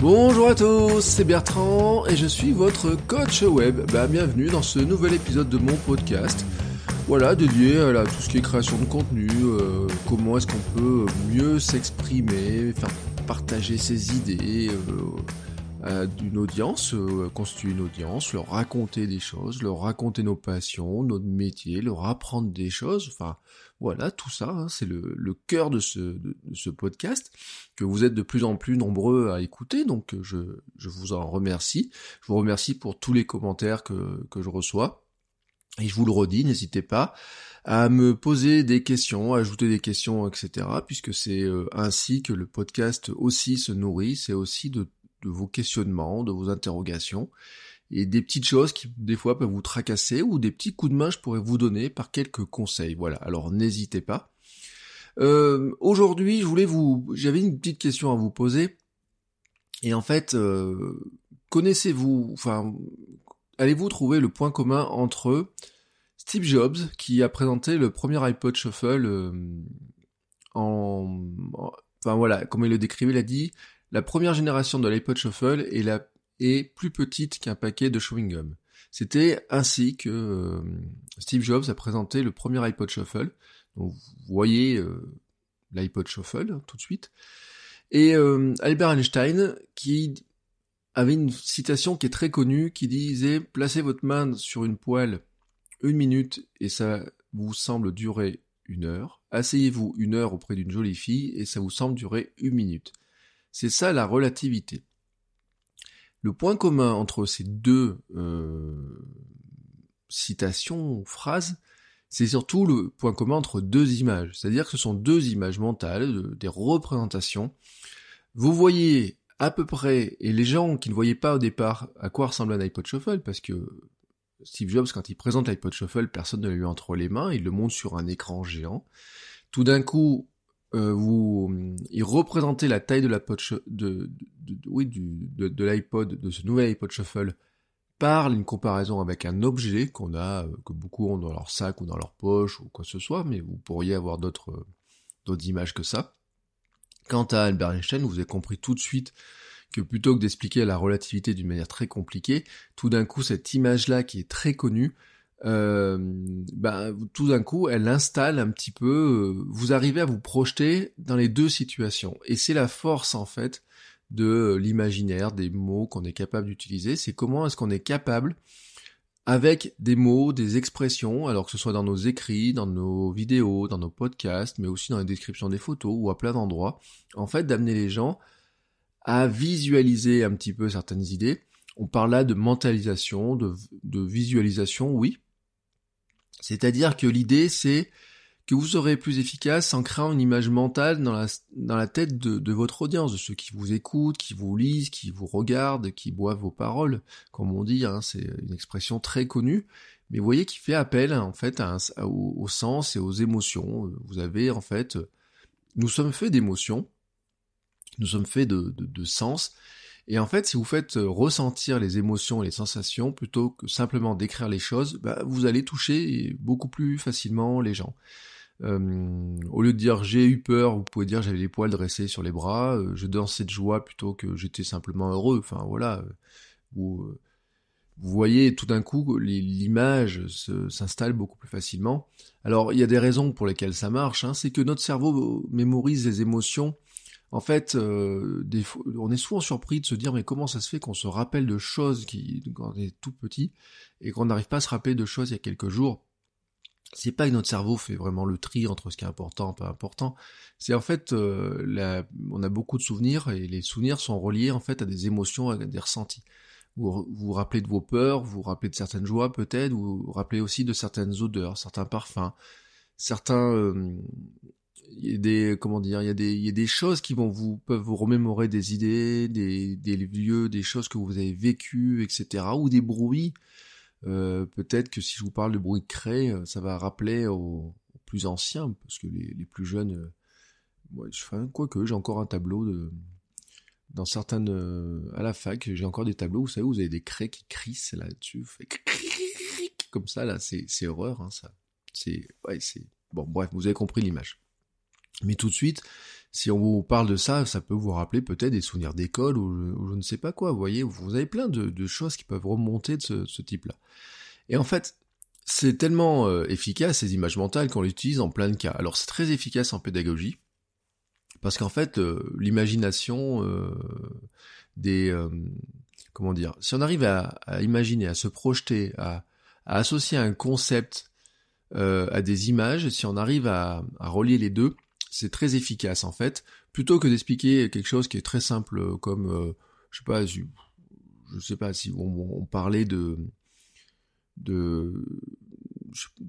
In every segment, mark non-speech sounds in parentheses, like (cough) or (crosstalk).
Bonjour à tous, c'est Bertrand et je suis votre coach web. Bah, bienvenue dans ce nouvel épisode de mon podcast. Voilà, dédié à tout ce qui est création de contenu, euh, comment est-ce qu'on peut mieux s'exprimer, faire partager ses idées euh, à d'une audience, euh, constituer une audience, leur raconter des choses, leur raconter nos passions, notre métier, leur apprendre des choses, enfin voilà, tout ça, hein, c'est le, le cœur de ce, de, ce podcast que vous êtes de plus en plus nombreux à écouter, donc je, je vous en remercie. Je vous remercie pour tous les commentaires que, que je reçois. Et je vous le redis, n'hésitez pas à me poser des questions, ajouter des questions, etc. Puisque c'est euh, ainsi que le podcast aussi se nourrit, c'est aussi de, de, vos questionnements, de vos interrogations, et des petites choses qui des fois peuvent vous tracasser, ou des petits coups de main je pourrais vous donner par quelques conseils. Voilà, alors n'hésitez pas. Euh, Aujourd'hui, je voulais vous, j'avais une petite question à vous poser. Et en fait, euh, connaissez-vous, enfin, allez-vous trouver le point commun entre Steve Jobs, qui a présenté le premier iPod Shuffle euh, en, Enfin voilà, comme il le décrivait, il a dit la première génération de l'iPod Shuffle est, plus petite qu'un paquet de chewing-gum. C'était ainsi que euh, Steve Jobs a présenté le premier iPod Shuffle. Vous voyez euh, l'iPod Shuffle hein, tout de suite. Et euh, Albert Einstein qui avait une citation qui est très connue qui disait placez votre main sur une poêle une minute et ça vous semble durer une heure. Asseyez-vous une heure auprès d'une jolie fille et ça vous semble durer une minute. C'est ça la relativité. Le point commun entre ces deux euh, citations, phrases, c'est surtout le point commun entre deux images. C'est-à-dire que ce sont deux images mentales, des représentations. Vous voyez à peu près, et les gens qui ne voyaient pas au départ à quoi ressemble un iPod Shuffle, parce que Steve Jobs, quand il présente l'iPod Shuffle, personne ne l'a eu entre les mains, il le montre sur un écran géant. Tout d'un coup, euh, vous, il représentait la taille de l'iPod, de, de, oui, du, de, de l'iPod, de ce nouvel iPod Shuffle, par une comparaison avec un objet qu'on a, euh, que beaucoup ont dans leur sac ou dans leur poche ou quoi que ce soit, mais vous pourriez avoir d'autres, d'autres images que ça. Quant à Albert Einstein, vous avez compris tout de suite que plutôt que d'expliquer la relativité d'une manière très compliquée, tout d'un coup cette image-là qui est très connue, euh, bah, tout d'un coup elle installe un petit peu, euh, vous arrivez à vous projeter dans les deux situations. Et c'est la force en fait de l'imaginaire, des mots qu'on est capable d'utiliser, c'est comment est-ce qu'on est capable avec des mots, des expressions, alors que ce soit dans nos écrits, dans nos vidéos, dans nos podcasts, mais aussi dans les descriptions des photos ou à plein d'endroits, en fait d'amener les gens à visualiser un petit peu certaines idées. On parle là de mentalisation, de visualisation, oui. C'est-à-dire que l'idée c'est que vous serez plus efficace en créant une image mentale dans la, tête de, votre audience, de ceux qui vous écoutent, qui vous lisent, qui vous regardent, qui boivent vos paroles, comme on dit, hein, c'est une expression très connue, mais vous voyez qui fait appel en fait au, sens et aux émotions. Vous avez en fait, nous sommes faits d'émotions, nous sommes faits de sens, et en fait, si vous faites ressentir les émotions et les sensations plutôt que simplement décrire les choses, bah, vous allez toucher beaucoup plus facilement les gens. Euh, au lieu de dire j'ai eu peur, vous pouvez dire j'avais les poils dressés sur les bras, euh, je dansais de joie plutôt que j'étais simplement heureux. Enfin voilà, euh, vous, euh, vous voyez tout d'un coup l'image s'installe beaucoup plus facilement. Alors il y a des raisons pour lesquelles ça marche, hein, c'est que notre cerveau mémorise les émotions. En fait, euh, on est souvent surpris de se dire mais comment ça se fait qu'on se rappelle de choses qui quand on est tout petit et qu'on n'arrive pas à se rappeler de choses il y a quelques jours c'est pas que notre cerveau fait vraiment le tri entre ce qui est important et pas important. C'est en fait, euh, on a beaucoup de souvenirs et les souvenirs sont reliés en fait à des émotions, à des ressentis. Vous vous, rappelez de vos peurs, vous vous rappelez de certaines joies peut-être, vous vous rappelez aussi de certaines odeurs, certains parfums, certains, euh, il y a des comment dire, il y a des il y a des choses qui vont vous peuvent vous remémorer des idées, des des lieux, des choses que vous avez vécues, etc. ou des bruits. Euh, peut-être que si je vous parle de bruit de craie, euh, ça va rappeler aux, plus anciens, parce que les, les plus jeunes, euh, quoi que j'ai encore un tableau de dans certaines à la fac, j'ai encore des tableaux, vous savez, vous avez des craies qui crissent là-dessus, (laughs) comme ça là, c'est c'est horreur, hein, ça. C'est c'est bon, bref, vous avez compris l'image. Mais tout de suite, si on vous parle de ça, ça peut vous rappeler peut-être des souvenirs d'école ou, je ne sais pas quoi. Vous voyez, vous avez plein de, choses qui peuvent remonter de ce, type-là. Et en fait, c'est tellement euh, efficace ces images mentales qu'on l'utilise en plein de cas. Alors c'est très efficace en pédagogie parce qu'en fait, euh, l'imagination euh, des comment dire, si on arrive à, imaginer, à se projeter, à, associer un concept à des images, si on arrive à relier les deux, c'est très efficace en fait. Plutôt que d'expliquer quelque chose qui est très simple euh, comme, euh, je sais pas, je, sais pas si on, parlait de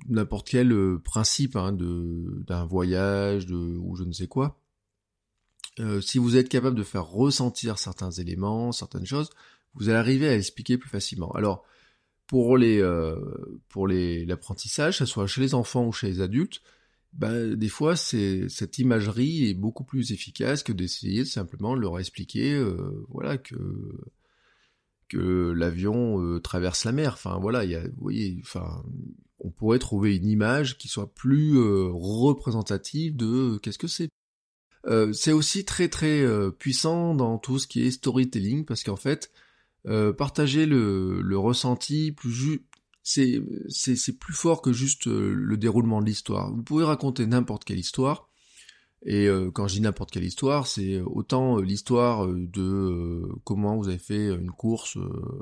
n'importe quel euh, principe hein, d'un voyage ou je ne sais quoi. si vous êtes capable de faire ressentir certains éléments, certaines choses, vous allez arriver à expliquer plus facilement. Alors pour les pour l'apprentissage, que ce soit chez les enfants ou chez les adultes, bah, des fois, cette imagerie est beaucoup plus efficace que d'essayer de simplement leur expliquer, euh, voilà, que que l'avion euh, traverse la mer. Enfin, voilà, voyez, enfin, on pourrait trouver une image qui soit plus euh, représentative de qu'est-ce que c'est. c'est aussi très très puissant dans tout ce qui est storytelling parce qu'en fait, partager le, le ressenti plus, c'est plus fort que juste euh, le déroulement de l'histoire. Vous pouvez raconter n'importe quelle histoire, et euh, quand je dis n'importe quelle histoire, c'est autant euh, l'histoire de comment vous avez fait une course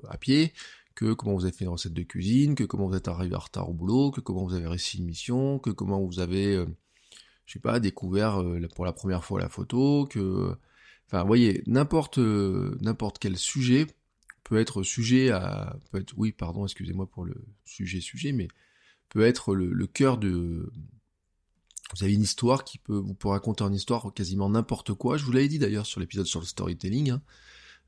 à pied, que comment vous avez fait une recette de cuisine, que comment vous êtes arrivé en retard au boulot, que comment vous avez réussi une mission, que comment vous avez, je sais pas, découvert pour la première fois la photo, que, enfin, voyez, n'importe n'importe quel sujet peut être sujet à, peut être, oui, pardon, excusez-moi pour le sujet sujet, mais peut être le, cœur de, vous avez une histoire qui peut, vous pouvez raconter une histoire quasiment n'importe quoi. Je vous l'avais dit d'ailleurs sur l'épisode sur le storytelling. Hein.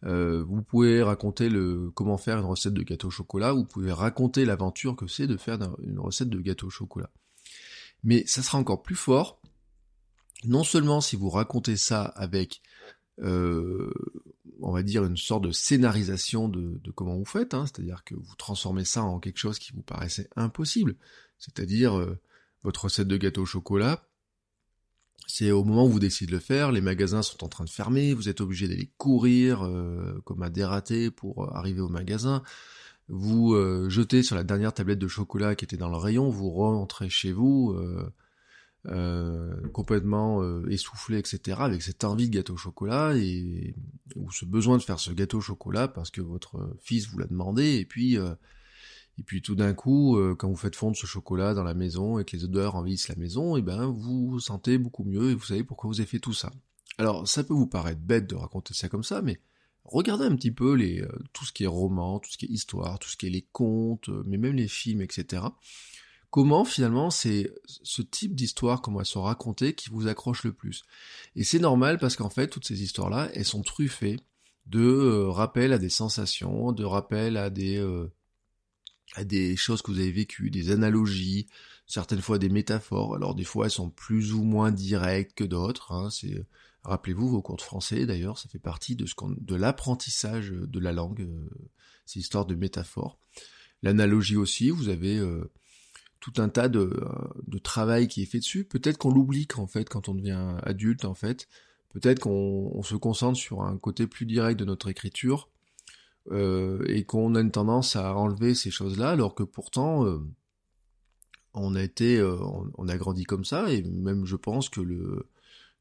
Euh, vous pouvez raconter le comment faire une recette de gâteau au chocolat. Vous pouvez raconter l'aventure que c'est de faire une recette de gâteau au chocolat. Mais ça sera encore plus fort. Non seulement si vous racontez ça avec euh, on va dire, une sorte de scénarisation de, comment vous faites, hein. c'est-à-dire que vous transformez ça en quelque chose qui vous paraissait impossible, c'est-à-dire euh, votre recette de gâteau au chocolat, c'est au moment où vous décidez de le faire, les magasins sont en train de fermer, vous êtes obligé d'aller courir euh, comme un dératé pour euh, arriver au magasin, vous jetez sur la dernière tablette de chocolat qui était dans le rayon, vous rentrez chez vous, euh, complètement euh, essoufflé, etc., avec cette envie de gâteau au chocolat et ou ce besoin de faire ce gâteau au chocolat parce que votre fils vous l'a demandé, et puis euh, et puis tout d'un coup, quand vous faites fondre ce chocolat dans la maison et que les odeurs envahissent la maison, et ben vous vous sentez beaucoup mieux et vous savez pourquoi vous avez fait tout ça. Alors ça peut vous paraître bête de raconter ça comme ça, mais regardez un petit peu les tout ce qui est roman, tout ce qui est histoire, tout ce qui est les contes, mais même les films, etc comment finalement c'est ce type d'histoire, comment elles sont racontées, qui vous accroche le plus? Et c'est normal parce qu'en fait, toutes ces histoires-là, elles sont truffées de euh, rappels à des sensations, de rappels à des euh, à des choses que vous avez vécues, des analogies, certaines fois des métaphores. Alors des fois, elles sont plus ou moins directes que d'autres. Hein. C'est rappelez-vous vos cours de français. D'ailleurs, ça fait partie de ce qu'on de l'apprentissage de la langue. Euh, ces histoires de métaphores. L'analogie aussi. Vous avez tout un tas de, euh, de travail qui est fait dessus. Peut-être qu'on l'oublie qu'en fait, quand on devient adulte, en fait, peut-être qu'on se concentre sur un côté plus direct de notre écriture euh, et qu'on a une tendance à enlever ces choses-là, alors que pourtant euh, on a on, a grandi comme ça et même je pense que le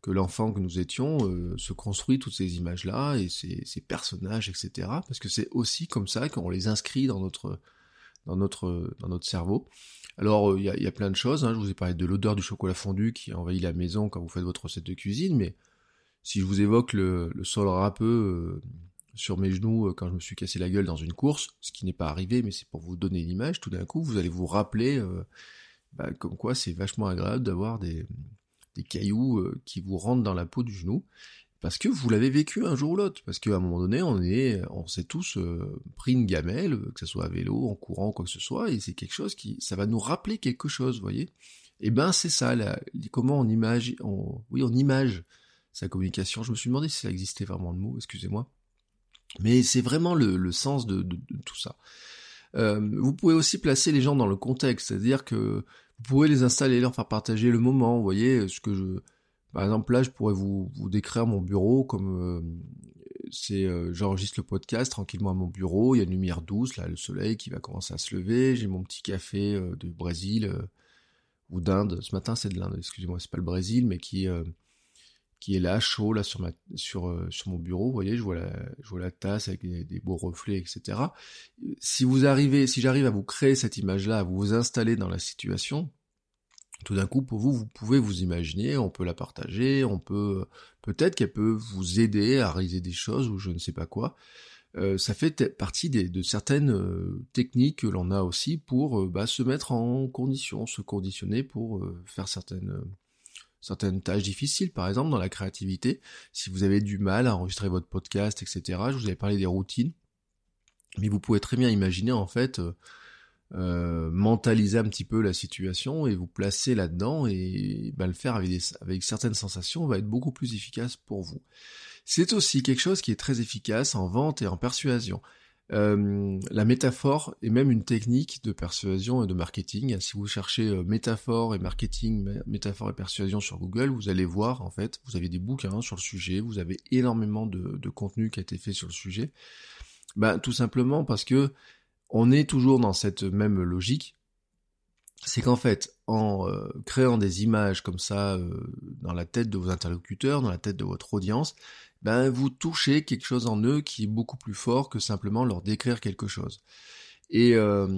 que l'enfant que nous étions se construit toutes ces images-là et ces personnages, etc. Parce que c'est aussi comme ça qu'on les inscrit dans notre dans notre cerveau. Alors, euh, il y, a, plein de choses. Hein. Je vous ai parlé de l'odeur du chocolat fondu qui envahit la maison quand vous faites votre recette de cuisine, mais si je vous évoque le, sol râpeux euh, sur mes genoux euh, quand je me suis cassé la gueule dans une course, ce qui n'est pas arrivé, mais c'est pour vous donner l'image, tout d'un coup, vous allez vous rappeler bah, comme quoi c'est vachement agréable d'avoir des, des cailloux qui vous rentrent dans la peau du genou parce que vous l'avez vécu un jour ou l'autre, parce qu'à un moment donné, on est, on s'est tous pris une gamelle, que ce soit à vélo, en courant, quoi que ce soit, et c'est quelque chose qui, ça va nous rappeler quelque chose, vous voyez. Et eh ben c'est ça, comment on image, oui, on image sa communication. Je me suis demandé si ça existait vraiment le mot, excusez-moi. Mais c'est vraiment le, sens de, tout ça. Euh, vous pouvez aussi placer les gens dans le contexte, c'est-à-dire que vous pouvez les installer, leur faire partager le moment. Vous voyez, ce que je, par exemple, là, je pourrais vous, décrire mon bureau comme euh, c'est, euh, j'enregistre le podcast tranquillement à mon bureau. Il y a une lumière douce, là, le soleil qui va commencer à se lever. J'ai mon petit café du Brésil ou d'Inde. Ce matin, c'est de l'Inde. Excusez-moi, c'est pas le Brésil, mais qui est là, chaud, là, sur, euh, mon bureau. Vous voyez, je vois la, la tasse avec des, beaux reflets, etc. Si vous arrivez, si j'arrive à vous créer cette image-là, à vous installer dans la situation, tout d'un coup, pour vous, vous pouvez vous imaginer, on peut la partager, on peut, peut-être qu'elle peut vous aider à réaliser des choses ou je ne sais pas quoi. Euh, ça fait partie de certaines euh, techniques que l'on a aussi pour bah, se mettre en condition, se conditionner pour faire certaines certaines tâches difficiles, par exemple dans la créativité, si vous avez du mal à enregistrer votre podcast, etc. Je vous avais parlé des routines, mais vous pouvez très bien imaginer en fait euh, mentaliser un petit peu la situation et vous placer là-dedans et ben, le faire avec, avec certaines sensations va être beaucoup plus efficace pour vous. C'est aussi quelque chose qui est très efficace en vente et en persuasion. Euh, la métaphore est même une technique de persuasion et de marketing. Si vous cherchez euh, métaphore et marketing, métaphore et persuasion sur Google, vous allez voir en fait, vous avez des bouquins sur le sujet, vous avez énormément de, contenu qui a été fait sur le sujet. Ben, tout simplement parce que on est toujours dans cette même logique. C'est qu'en fait, en euh, créant des images comme ça dans la tête de vos interlocuteurs, dans la tête de votre audience, ben vous touchez quelque chose en eux qui est beaucoup plus fort que simplement leur décrire quelque chose. Et euh,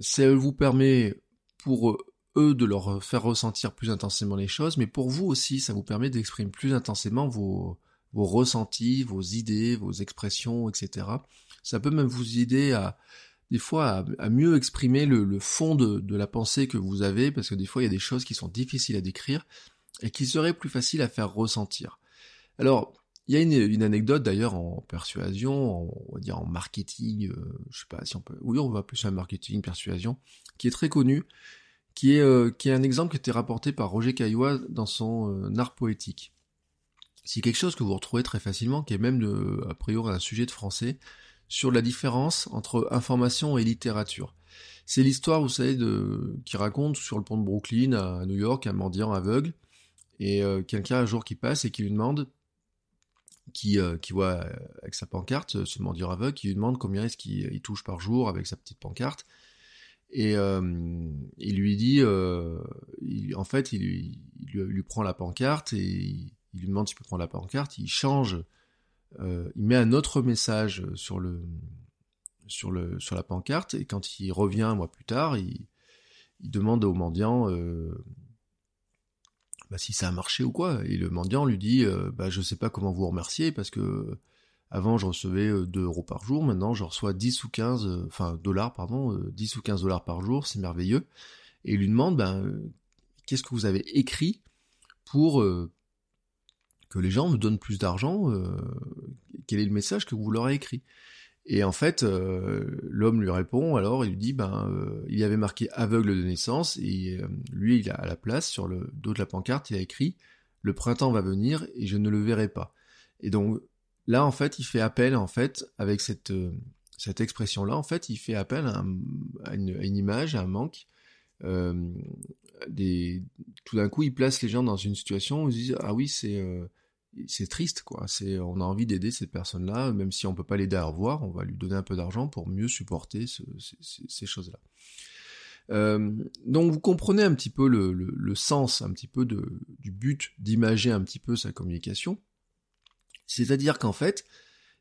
ça vous permet pour eux de leur faire ressentir plus intensément les choses, mais pour vous aussi, ça vous permet d'exprimer plus intensément vos ressentis, vos idées, vos expressions, etc. Ça peut même vous aider à des fois à, mieux exprimer le, fond de, de, la pensée que vous avez, parce que des fois il y a des choses qui sont difficiles à décrire et qui seraient plus faciles à faire ressentir. Alors, il y a une, anecdote d'ailleurs en persuasion, on va dire en marketing, euh, je sais pas si on peut, oui on va plus un marketing, persuasion, qui est très connu, qui est, euh, qui est un exemple qui été rapporté par Roger Caillois dans son euh, art poétique. C'est quelque chose que vous retrouvez très facilement, qui est même de, a priori un sujet de français, sur la différence entre information et littérature. C'est l'histoire, vous savez, qui raconte sur le pont de Brooklyn à New York un mendiant aveugle, et quelqu'un un jour qui passe et qui lui demande qui, euh, qui voit euh, avec sa pancarte ce mendiant aveugle, qui lui demande combien est-ce qu'il touche par jour avec sa petite pancarte. Et euh, il lui dit, en fait, il, lui, prend la pancarte et il, lui demande s'il peut prendre la pancarte. Il change, il met un autre message sur le sur la pancarte et quand il revient un mois plus tard, il, demande au mendiant bah, si ça a marché ou quoi. Et le mendiant lui dit, euh, bah, je sais pas comment vous remercier parce que avant je recevais 2 euh, euros par jour, maintenant je reçois 10 ou 15, euh, enfin dollars pardon, 10 ou 15 dollars par jour, c'est merveilleux. Et il lui demande, ben, qu'est-ce que vous avez écrit pour que les gens me donnent plus d'argent Quel est le message que vous leur avez écrit? Et en fait, euh, l'homme lui répond, alors il lui dit, ben, euh, il avait marqué aveugle de naissance, et euh, lui, il a à la place, sur le dos de la pancarte, il a écrit, le printemps va venir et je ne le verrai pas. Et donc là, en fait, il fait appel, en fait, avec cette, cette expression-là, en fait, il fait appel à, une, image, à un manque. Tout d'un coup, il place les gens dans une situation où ils disent, ah oui, c'est c'est triste, quoi. C'est, on a envie d'aider cette personne-là, même si on peut pas l'aider à revoir, on va lui donner un peu d'argent pour mieux supporter ces, choses-là. Euh, donc vous comprenez un petit peu le, sens, un petit peu du but d'imager un petit peu sa communication. C'est-à-dire qu'en fait,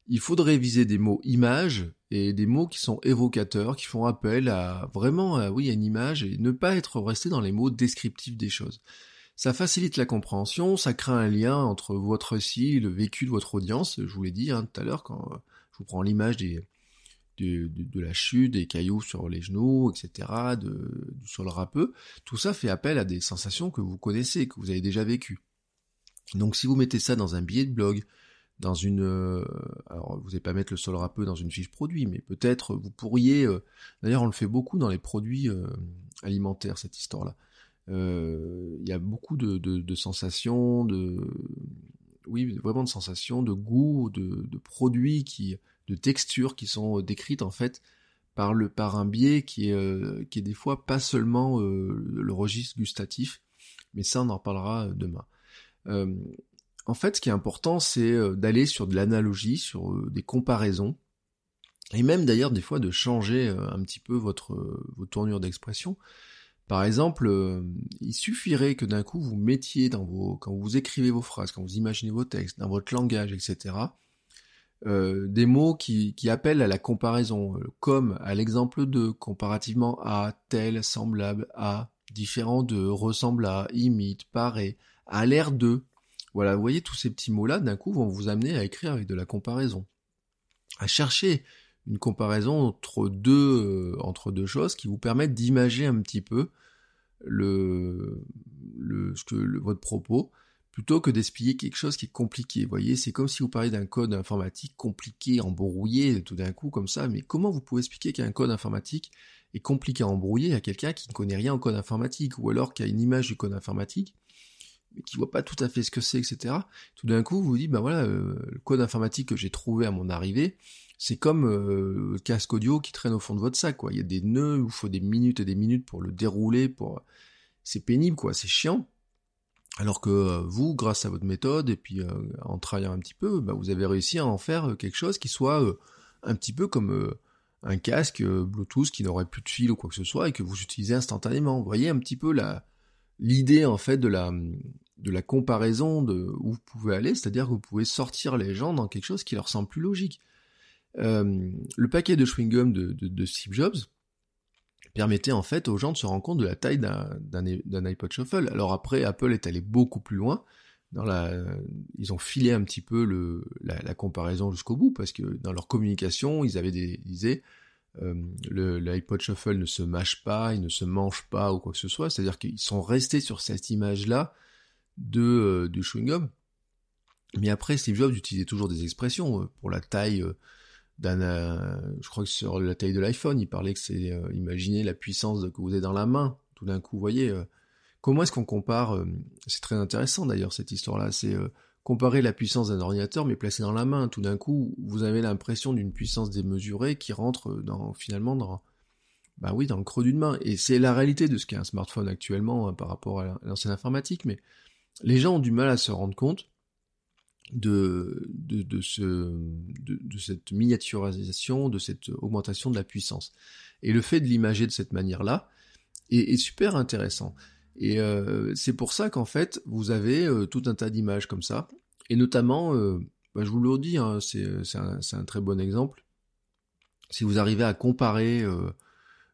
il faudrait viser des mots images et des mots qui sont évocateurs, qui font appel à vraiment, à, oui, à une image et ne pas être resté dans les mots descriptifs des choses. Ça facilite la compréhension, ça crée un lien entre votre récit le vécu de votre audience. Je vous l'ai dit hein, tout à l'heure quand euh, je vous prends l'image de, la chute, des cailloux sur les genoux, etc., de, du sol râpeux, tout ça fait appel à des sensations que vous connaissez, que vous avez déjà vécues. Donc si vous mettez ça dans un billet de blog, dans une... Euh, alors vous n'allez pas mettre le sol râpeux dans une fiche produit, mais peut-être vous pourriez... Euh, d'ailleurs on le fait beaucoup dans les produits euh, alimentaires, cette histoire-là. Il y a beaucoup de, de, sensations, de... Oui, vraiment de sensations, de goût, de, de produits qui de textures qui sont euh, décrites en fait par le par un biais qui est euh, qui est des fois pas seulement euh, le registre gustatif, mais ça on en reparlera demain. En fait, ce qui est important, c'est d'aller sur de l'analogie, sur des comparaisons, et même d'ailleurs des fois de changer un petit peu votre vos tournures d'expression. Par exemple, il suffirait que d'un coup vous mettiez dans vos quand vous écrivez vos phrases, quand vous imaginez vos textes, dans votre langage, etc euh, des mots qui, appellent à la comparaison, euh, comme à l'exemple de comparativement à, tel, semblable à, différent de, ressemble à, imite, paraît, à l'air de. Voilà, vous voyez tous ces petits mots-là, d'un coup, vont vous amener à écrire avec de la comparaison, à chercher une comparaison entre deux, euh, choses qui vous permettent d'imager un petit peu le, votre propos, plutôt que d'expliquer quelque chose qui est compliqué. Vous voyez, c'est comme si vous parliez d'un code informatique compliqué, embrouillé tout d'un coup comme ça, mais comment vous pouvez expliquer qu'un code informatique est compliqué à embrouiller à quelqu'un qui ne connaît rien en code informatique, ou alors qui a une image du code informatique, mais qui voit pas tout à fait ce que c'est, etc. Tout d'un coup, vous vous dites, ben voilà, euh, le code informatique que j'ai trouvé à mon arrivée, c'est comme euh, le casque audio qui traîne au fond de votre sac, quoi. Il y a des nœuds, il vous faut des minutes et des minutes pour le dérouler, pour... C'est pénible, quoi, c'est chiant. Alors que euh, vous, grâce à votre méthode, et puis en travaillant un petit peu, bah, vous avez réussi à en faire quelque chose qui soit un petit peu comme un casque Bluetooth qui n'aurait plus de fil ou quoi que ce soit, et que vous utilisez instantanément. Vous voyez un petit peu la l'idée en fait de la de la comparaison de où vous pouvez aller, c'est-à-dire que vous pouvez sortir les gens dans quelque chose qui leur semble plus logique. le paquet de chewing-gum de, Steve Jobs, permettait en fait aux gens de se rendre compte de la taille d'un iPod Shuffle. Alors après, Apple est allé beaucoup plus loin. Ils ont filé un petit peu la, comparaison jusqu'au bout parce que dans leur communication, ils avaient des, ils disaient euh, l'iPod Shuffle ne se mâche pas, il ne se mange pas ou quoi que ce soit. C'est-à-dire qu'ils sont restés sur cette image-là de euh, du chewing gum. Mais après, Steve Jobs utilisait toujours des expressions euh, pour la taille. Euh, euh, je crois que sur la taille de l'iPhone, il parlait que c'est, euh, imaginez la puissance que vous avez dans la main, tout d'un coup, vous voyez, comment est-ce qu'on compare, c'est très intéressant d'ailleurs cette histoire-là, c'est comparer la puissance d'un ordinateur mais placé dans la main, tout d'un coup, vous avez l'impression d'une puissance démesurée qui rentre dans, finalement dans, bah oui, dans le creux d'une main, et c'est la réalité de ce qu'est un smartphone actuellement hein, par rapport à l'ancienne informatique, mais les gens ont du mal à se rendre compte de, de, de, ce, de, cette miniaturisation, de cette augmentation de la puissance. Et le fait de l'imager de cette manière-là est, super intéressant. Et euh, c'est pour ça qu'en fait, vous avez euh, tout un tas d'images comme ça. Et notamment, euh, bah, je vous le dis, hein, c'est un, très bon exemple. Si vous arrivez à comparer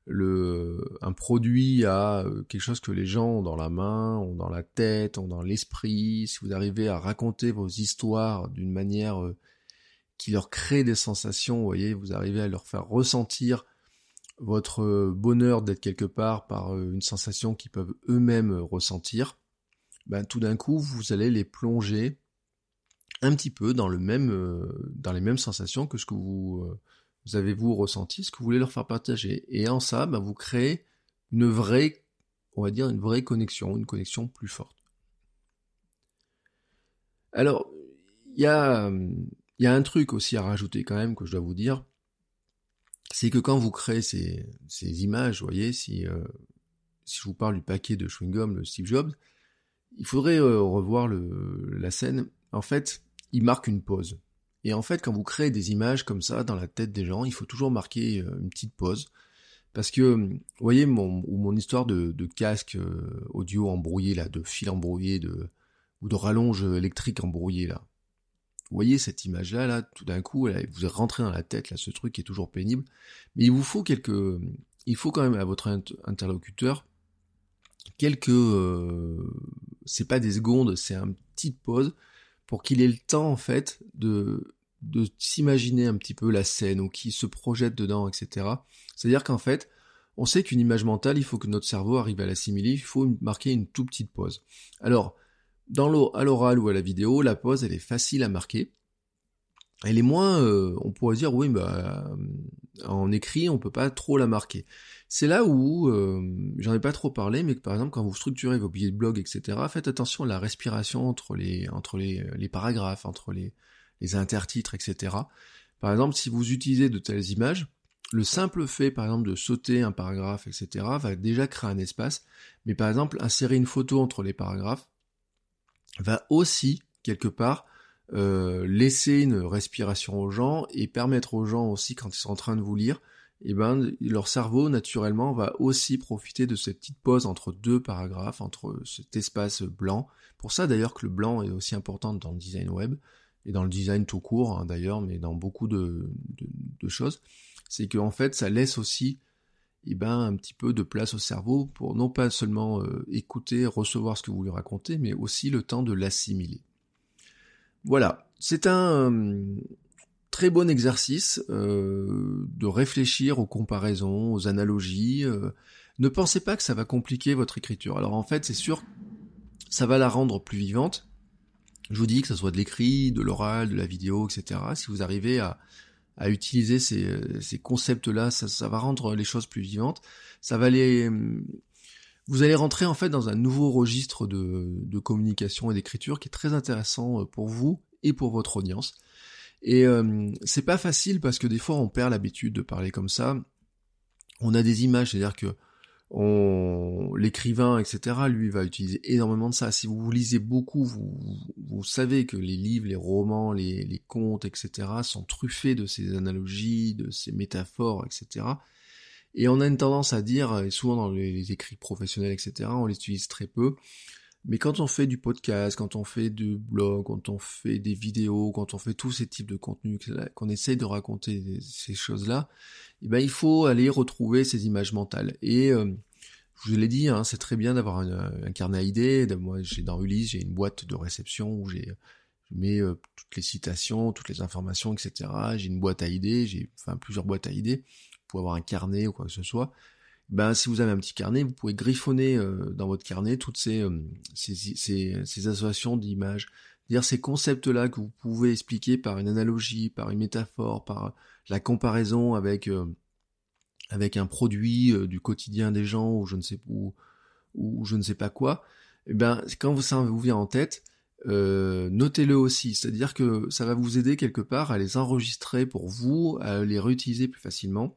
un produit à euh, quelque chose que les gens ont dans la main, ont dans la tête, ont dans l'esprit, si vous arrivez à raconter vos histoires d'une manière euh, qui leur crée des sensations, vous voyez, vous arrivez à leur faire ressentir votre euh, bonheur d'être quelque part par une sensation qu'ils peuvent eux-mêmes ressentir, ben, tout d'un coup, vous allez les plonger un petit peu dans le même, dans les mêmes sensations que ce que vous vous avez vous ressenti ce que vous voulez leur faire partager? Et en ça, bah, vous créez une vraie, on va dire, une vraie connexion, une connexion plus forte. Alors, il y a, un truc aussi à rajouter quand même que je dois vous dire, c'est que quand vous créez ces, images, vous voyez, si, euh, si je vous parle du paquet de chewing-gum, le Steve Jobs, il faudrait euh, revoir la scène. En fait, il marque une pause. Et en fait, quand vous créez des images comme ça dans la tête des gens, il faut toujours marquer euh, une petite pause. Parce que, vous voyez, mon, mon histoire de, casque euh, audio embrouillé, là, de fil embrouillé, de, ou de rallonge électrique embrouillé, là. Vous voyez cette image-là, là, tout d'un coup, elle, vous rentrez dans la tête, là, ce truc qui est toujours pénible. Mais il vous faut quelques, il faut quand même à votre interlocuteur quelques, euh, c'est pas des secondes, c'est une petite pause pour qu'il ait le temps en fait de de s'imaginer un petit peu la scène ou qui se projette dedans, etc. C'est-à-dire qu'en fait, on sait qu'une image mentale, il faut que notre cerveau arrive à l'assimiler, il faut marquer une toute petite pause. Alors, dans à l'oral ou à la vidéo, la pause, elle est facile à marquer. Elle est moins, euh, on pourrait dire, oui, bah, euh, en écrit, on peut pas trop la marquer. C'est là où, euh, j'en ai pas trop parlé, mais que par exemple, quand vous structurez vos billets de blog, etc., faites attention à la respiration entre les, entre les, les paragraphes, entre les, les intertitres, etc. Par exemple, si vous utilisez de telles images, le simple fait, par exemple, de sauter un paragraphe, etc., va déjà créer un espace. Mais par exemple, insérer une photo entre les paragraphes va aussi, quelque part, euh, laisser une respiration aux gens et permettre aux gens aussi, quand ils sont en train de vous lire, eh ben, leur cerveau, naturellement, va aussi profiter de cette petite pause entre deux paragraphes, entre cet espace blanc. Pour ça, d'ailleurs, que le blanc est aussi important dans le design web, et dans le design tout court, hein, d'ailleurs, mais dans beaucoup de, de choses c'est qu'en fait ça laisse aussi eh ben, un petit peu de place au cerveau pour non pas seulement euh, écouter, recevoir ce que vous lui racontez, mais aussi le temps de l'assimiler. Voilà, c'est un euh, très bon exercice euh, de réfléchir aux comparaisons, aux analogies. ne pensez pas que ça va compliquer votre écriture. Alors en fait, c'est sûr, ça va la rendre plus vivante. Je vous dis que ce soit de l'écrit, de l'oral, de la vidéo, etc. Si vous arrivez à, utiliser ces, ces concepts-là, ça, ça, va rendre les choses plus vivantes. Ça va les, vous allez rentrer en fait dans un nouveau registre de, communication et d'écriture qui est très intéressant euh, pour vous et pour votre audience. Et euh, c'est pas facile parce que des fois on perd l'habitude de parler comme ça. On a des images, c'est-à-dire que l'écrivain, etc., lui, va utiliser énormément de ça. Si vous lisez beaucoup, vous, savez que les livres, les romans, les contes, etc., sont truffés de ces analogies, de ces métaphores, etc. Et on a une tendance à dire, et souvent dans les, écrits professionnels, etc., on les utilise très peu. Mais quand on fait du podcast, quand on fait du blog, quand on fait des vidéos, quand on fait tous ces types de contenus, qu'on essaye de raconter ces choses-là, eh ben, il faut aller retrouver ces images mentales. Et euh, je vous l'ai dit, hein, c'est très bien d'avoir un, carnet à idées. Moi, j'ai dans Ulysse, j'ai une boîte de réception où j'ai je mets euh, toutes les citations, toutes les informations, etc. J'ai une boîte à idées, j'ai enfin plusieurs boîtes à idées pour avoir un carnet ou quoi que ce soit. Ben, si vous avez un petit carnet, vous pouvez griffonner euh, dans votre carnet toutes ces, ces, ces, ces associations d'images, dire ces concepts-là que vous pouvez expliquer par une analogie, par une métaphore, par la comparaison avec euh, avec un produit euh, du quotidien des gens ou je ne sais ou, je ne sais pas quoi, eh ben quand ça vous vient en tête, euh, notez-le aussi, c'est-à-dire que ça va vous aider quelque part à les enregistrer pour vous, à les réutiliser plus facilement.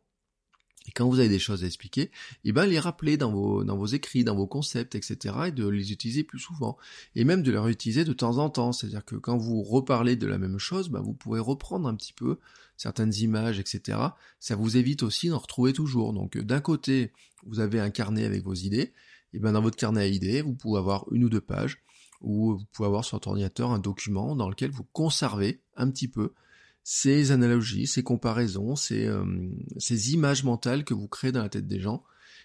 Et quand vous avez des choses à expliquer, eh ben les rappeler dans vos, écrits, dans vos concepts, etc. et de les utiliser plus souvent. Et même de les réutiliser de temps en temps. C'est-à-dire que quand vous reparlez de la même chose, ben vous pouvez reprendre un petit peu certaines images, etc. Ça vous évite aussi d'en retrouver toujours. Donc d'un côté, vous avez un carnet avec vos idées, et ben dans votre carnet à idées, vous pouvez avoir une ou deux pages, ou vous pouvez avoir sur votre ordinateur un document dans lequel vous conservez un petit peu ces analogies, ces comparaisons, ces, euh, ces images mentales que vous créez dans la tête des gens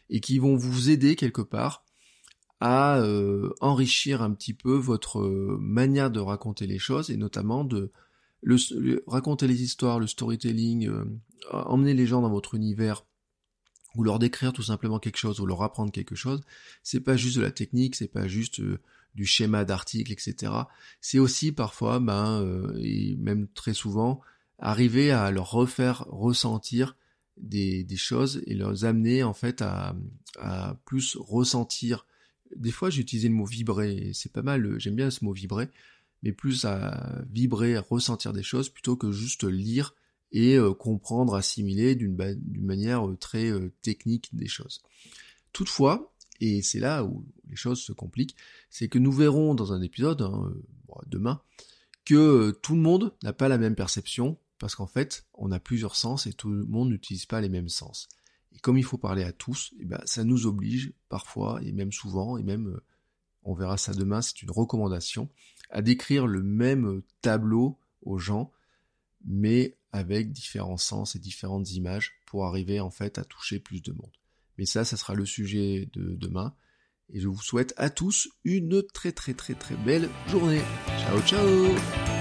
et qui vont vous aider quelque part à euh, enrichir un petit peu votre euh, manière de raconter les choses et notamment de le, raconter les histoires, le storytelling, emmener les gens dans votre univers ou leur décrire tout simplement quelque chose ou leur apprendre quelque chose, c'est pas juste de la technique, c'est pas juste du schéma d'article, etc. C'est aussi parfois, ben, et même très souvent, arriver à leur refaire ressentir des, choses et leur amener en fait à, à plus ressentir. Des fois j'ai utilisé le mot vibrer, c'est pas mal, j'aime bien ce mot vibrer, mais plus à vibrer, à ressentir des choses plutôt que juste lire et euh, comprendre, assimiler d'une manière euh, très euh, technique des choses. Toutefois, et c'est là où les choses se compliquent, c'est que nous verrons dans un épisode, hein, demain, que tout le monde n'a pas la même perception parce qu'en fait, on a plusieurs sens et tout le monde n'utilise pas les mêmes sens. Et comme il faut parler à tous, et eh ben, ça nous oblige parfois, et même souvent, et même, euh, on verra ça demain, c'est une recommandation, à décrire le même tableau aux gens, mais avec différents sens et différentes images pour arriver en fait à toucher plus de monde. Mais ça, ça sera le sujet de demain. Et je vous souhaite à tous une très très très très belle journée. Ciao ciao